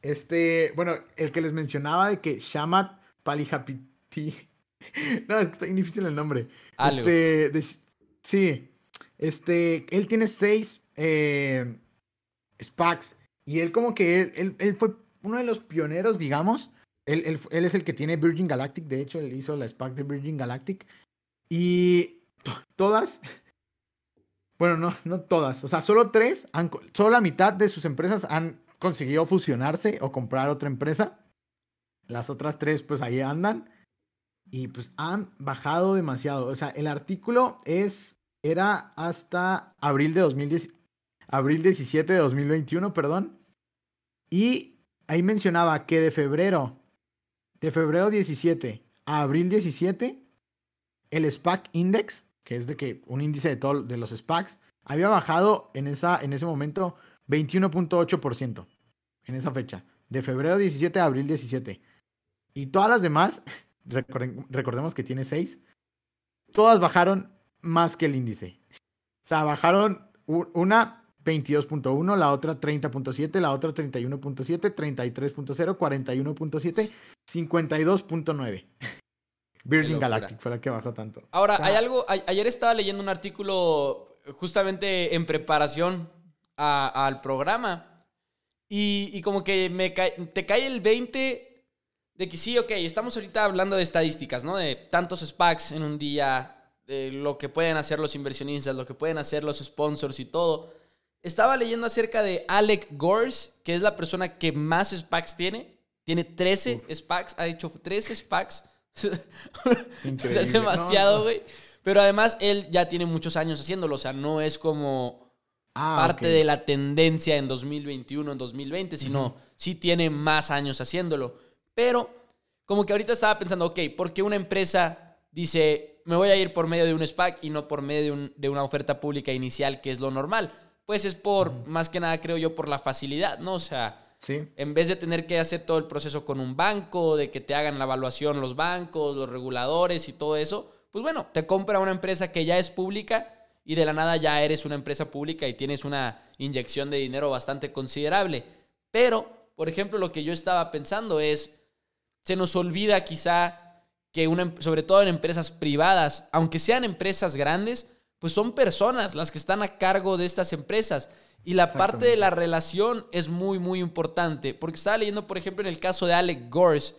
Este. Bueno, el que les mencionaba de que Shamat Palihapiti no, es que está difícil el nombre. Este, sí. Este, él tiene seis eh, SPACs. Y él como que él, él, fue uno de los pioneros, digamos. Él, él, es el que tiene Virgin Galactic. De hecho, él hizo la SPAC de Virgin Galactic. Y todas... Bueno, no, no todas. O sea, solo tres, han, solo la mitad de sus empresas han conseguido fusionarse o comprar otra empresa. Las otras tres, pues ahí andan y pues han bajado demasiado. O sea, el artículo es, era hasta abril de 2010, abril 17 de 2021, perdón. Y ahí mencionaba que de febrero, de febrero 17 a abril 17, el SPAC Index, que es de que un índice de, todo, de los SPACs, había bajado en, esa, en ese momento 21.8% en esa fecha, de febrero 17 a abril 17. Y todas las demás recordemos que tiene 6, todas bajaron más que el índice. O sea, bajaron una 22.1, la otra 30.7, la otra 31.7, 33.0, 41.7, 52.9. Virgin Galactic fue la que bajó tanto. Ahora, hay algo, ayer estaba leyendo un artículo justamente en preparación al programa y, como que me te cae el 20 de que sí, ok, estamos ahorita hablando de estadísticas, ¿no? De tantos SPACs en un día, de lo que pueden hacer los inversionistas, lo que pueden hacer los sponsors y todo. Estaba leyendo acerca de Alec Gors, que es la persona que más SPACs tiene. Tiene 13 SPACs, ha hecho 13 SPACs. Increíble. es demasiado, güey. Pero además él ya tiene muchos años haciéndolo, o sea, no es como ah, parte de la tendencia en 2021, en 2020, sino sí tiene más años haciéndolo. Pero como que ahorita estaba pensando, ok, ¿por qué una empresa dice, me voy a ir por medio de un SPAC y no por medio de, una oferta pública inicial, que es lo normal? Pues es por, más que nada creo yo, por la facilidad, ¿no? O sea, sí. en vez de tener que hacer todo el proceso con un banco, de que te hagan la evaluación los bancos, los reguladores y todo eso, pues bueno, te compra una empresa que ya es pública y de la nada ya eres una empresa pública y tienes una inyección de dinero bastante considerable. Pero, por ejemplo, lo que yo estaba pensando es, se nos olvida quizá que una, em, sobre todo en empresas privadas, aunque sean empresas grandes, pues son personas las que están a cargo de estas empresas. Y la parte de la relación es muy, muy importante. Porque estaba leyendo, por ejemplo, en el caso de Alec Gors,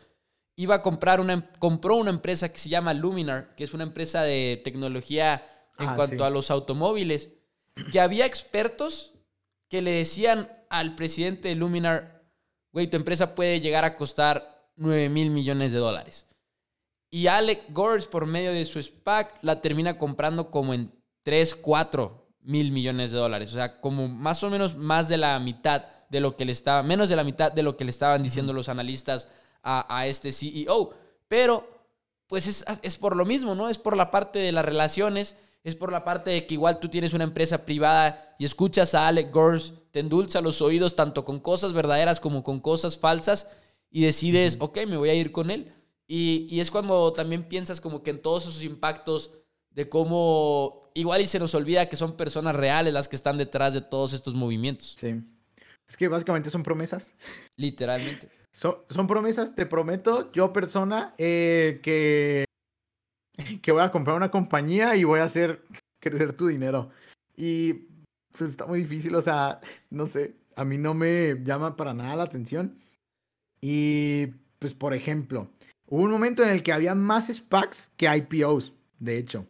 iba a comprar una, em, compró una empresa que se llama Luminar, que es una empresa de tecnología en ah, cuanto a los automóviles, que había expertos que le decían al presidente de Luminar, güey, tu empresa puede llegar a costar 9 mil millones de dólares. Y Alec Gores, por medio de su SPAC, la termina comprando como en 3, 4 mil millones de dólares. O sea, como más o menos más de la mitad de lo que le estaba, menos de la mitad de lo que le estaban diciendo los analistas a, este CEO. Pero, pues es, es, por lo mismo, ¿no? Es por la parte de las relaciones, es por la parte de que igual tú tienes una empresa privada y escuchas a Alec Gores, te endulza los oídos tanto con cosas verdaderas como con cosas falsas y decides, ok, me voy a ir con él. Y, es cuando también piensas como que en todos esos impactos de cómo igual y se nos olvida que son personas reales las que están detrás de todos estos movimientos. Sí. Es que básicamente son promesas. Literalmente. Son, son promesas, te prometo, yo persona, eh, que, que voy a comprar una compañía y voy a hacer crecer tu dinero. Y pues está muy difícil, o sea, no sé, a mí no me llama para nada la atención. Y, pues, por ejemplo, hubo un momento en el que había más SPACs que IPOs, de hecho.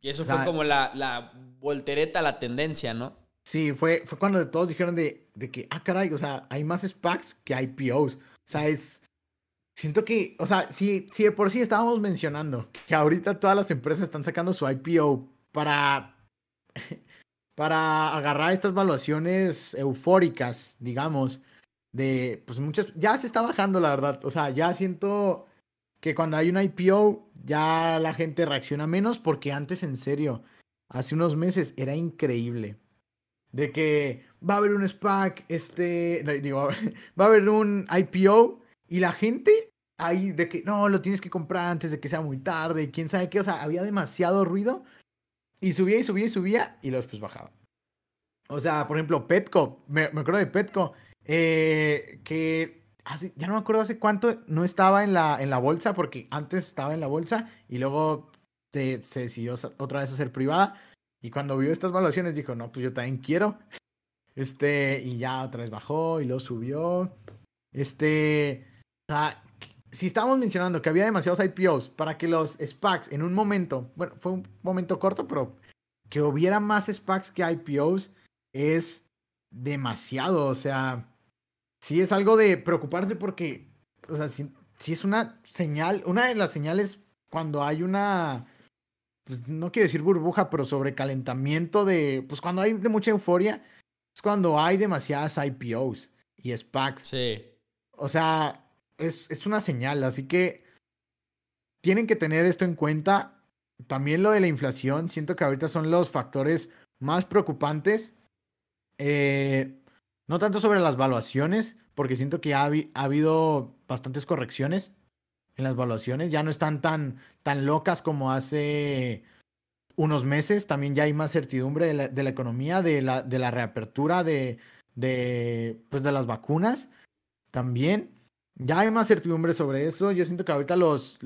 Y eso fue como la, la voltereta, la tendencia, ¿no? Sí, fue, fue cuando todos dijeron de, de que, ah, caray, o sea, hay más SPACs que IPOs. O sea, es, siento que, o sea, si, si de por sí estábamos mencionando que ahorita todas las empresas están sacando su IPO para, para agarrar estas valuaciones eufóricas, digamos, de, pues muchas, ya se está bajando, la verdad. O sea, ya siento que cuando hay un IPO, ya la gente reacciona menos, porque antes, en serio, hace unos meses era increíble. De que va a haber un SPAC, este, digo, va a haber un IPO y la gente ahí de que no, lo tienes que comprar antes de que sea muy tarde, quién sabe qué, o sea, había demasiado ruido y subía y subía y subía y luego después bajaba. O sea, por ejemplo, Petco, me, acuerdo de Petco, eh, que hace, ya no me acuerdo hace cuánto no estaba en la, en la bolsa, porque antes estaba en la bolsa y luego se decidió otra vez a ser privada. Y cuando vio estas valuaciones dijo, no, pues yo también quiero. Este, y ya otra vez bajó y luego subió. Este, o sea, si estábamos mencionando que había demasiados IPOs para que los SPACs en un momento, bueno, fue un momento corto, pero que hubiera más SPACs que IPOs es demasiado. O sea, sí es algo de preocuparse porque, o sea, si, es una señal, una de las señales cuando hay una, pues no quiero decir burbuja, pero sobrecalentamiento de, pues cuando hay de mucha euforia, es cuando hay demasiadas IPOs y SPACs. Sí. O sea, es, es una señal, así que tienen que tener esto en cuenta. También lo de la inflación, siento que ahorita son los factores más preocupantes. Eh, no tanto sobre las valuaciones, porque siento que ha, ha, habido bastantes correcciones en las valuaciones. Ya no están tan, tan locas como hace unos meses. También ya hay más certidumbre de la, de la economía, de la, de la reapertura de, de, pues de las vacunas. También. Ya hay más certidumbre sobre eso. Yo siento que ahorita los.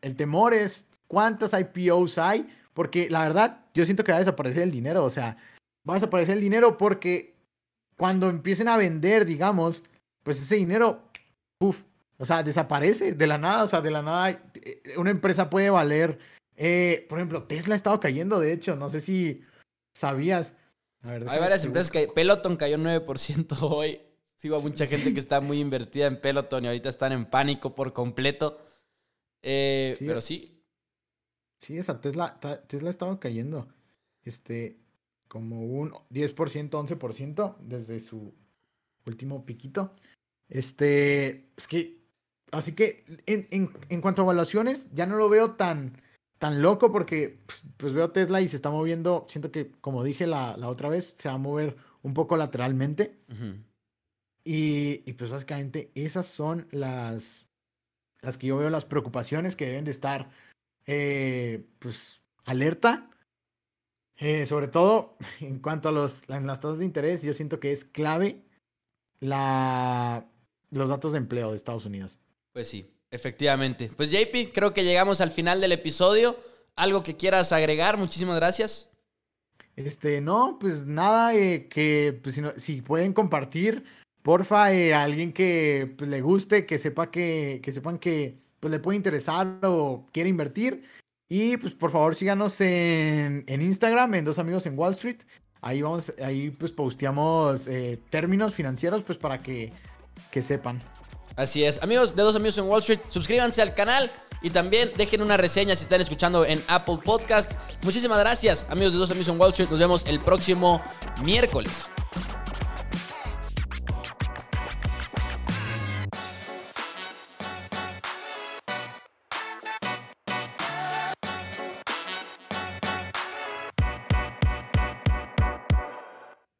El temor es cuántas IPOs hay. Porque la verdad, yo siento que va a desaparecer el dinero. O sea, va a desaparecer el dinero porque cuando empiecen a vender, digamos, pues ese dinero, uff, o sea, desaparece de la nada. O sea, de la nada, eh, una empresa puede valer. Eh, por ejemplo, Tesla ha estado cayendo, de hecho. No sé si sabías. hay varias empresas que. Peloton cayó 9% hoy. Sigo a mucha gente que está muy invertida en Peloton y ahorita están en pánico por completo. Eh, pero sí. Sí, esa Tesla, Tesla estaba cayendo. Este, como un 10%, 11% desde su último piquito. Este, es que, así que en, en, en, cuanto a evaluaciones, ya no lo veo tan, tan loco porque pues, pues veo Tesla y se está moviendo, siento que, como dije la, la otra vez, se va a mover un poco lateralmente. Y, pues básicamente esas son las, las que yo veo las preocupaciones que deben de estar eh, pues alerta. Eh, sobre todo en cuanto a los, las tasas de interés, yo siento que es clave la, los datos de empleo de Estados Unidos. Pues sí, efectivamente. Pues JP, creo que llegamos al final del episodio. ¿Algo que quieras agregar? Muchísimas gracias. Este, no, pues nada, eh, que pues, si, si pueden compartir porfa, eh, alguien que pues, le guste, que sepa que, que sepan que pues, le puede interesar o quiere invertir. Y pues por favor síganos en, en Instagram, en Dos Amigos en Wall Street. Ahí vamos, ahí pues posteamos eh, términos financieros pues para que, que sepan. Así es. Amigos de Dos Amigos en Wall Street, suscríbanse al canal y también dejen una reseña si están escuchando en Apple Podcast. Muchísimas gracias, amigos de Dos Amigos en Wall Street. Nos vemos el próximo miércoles.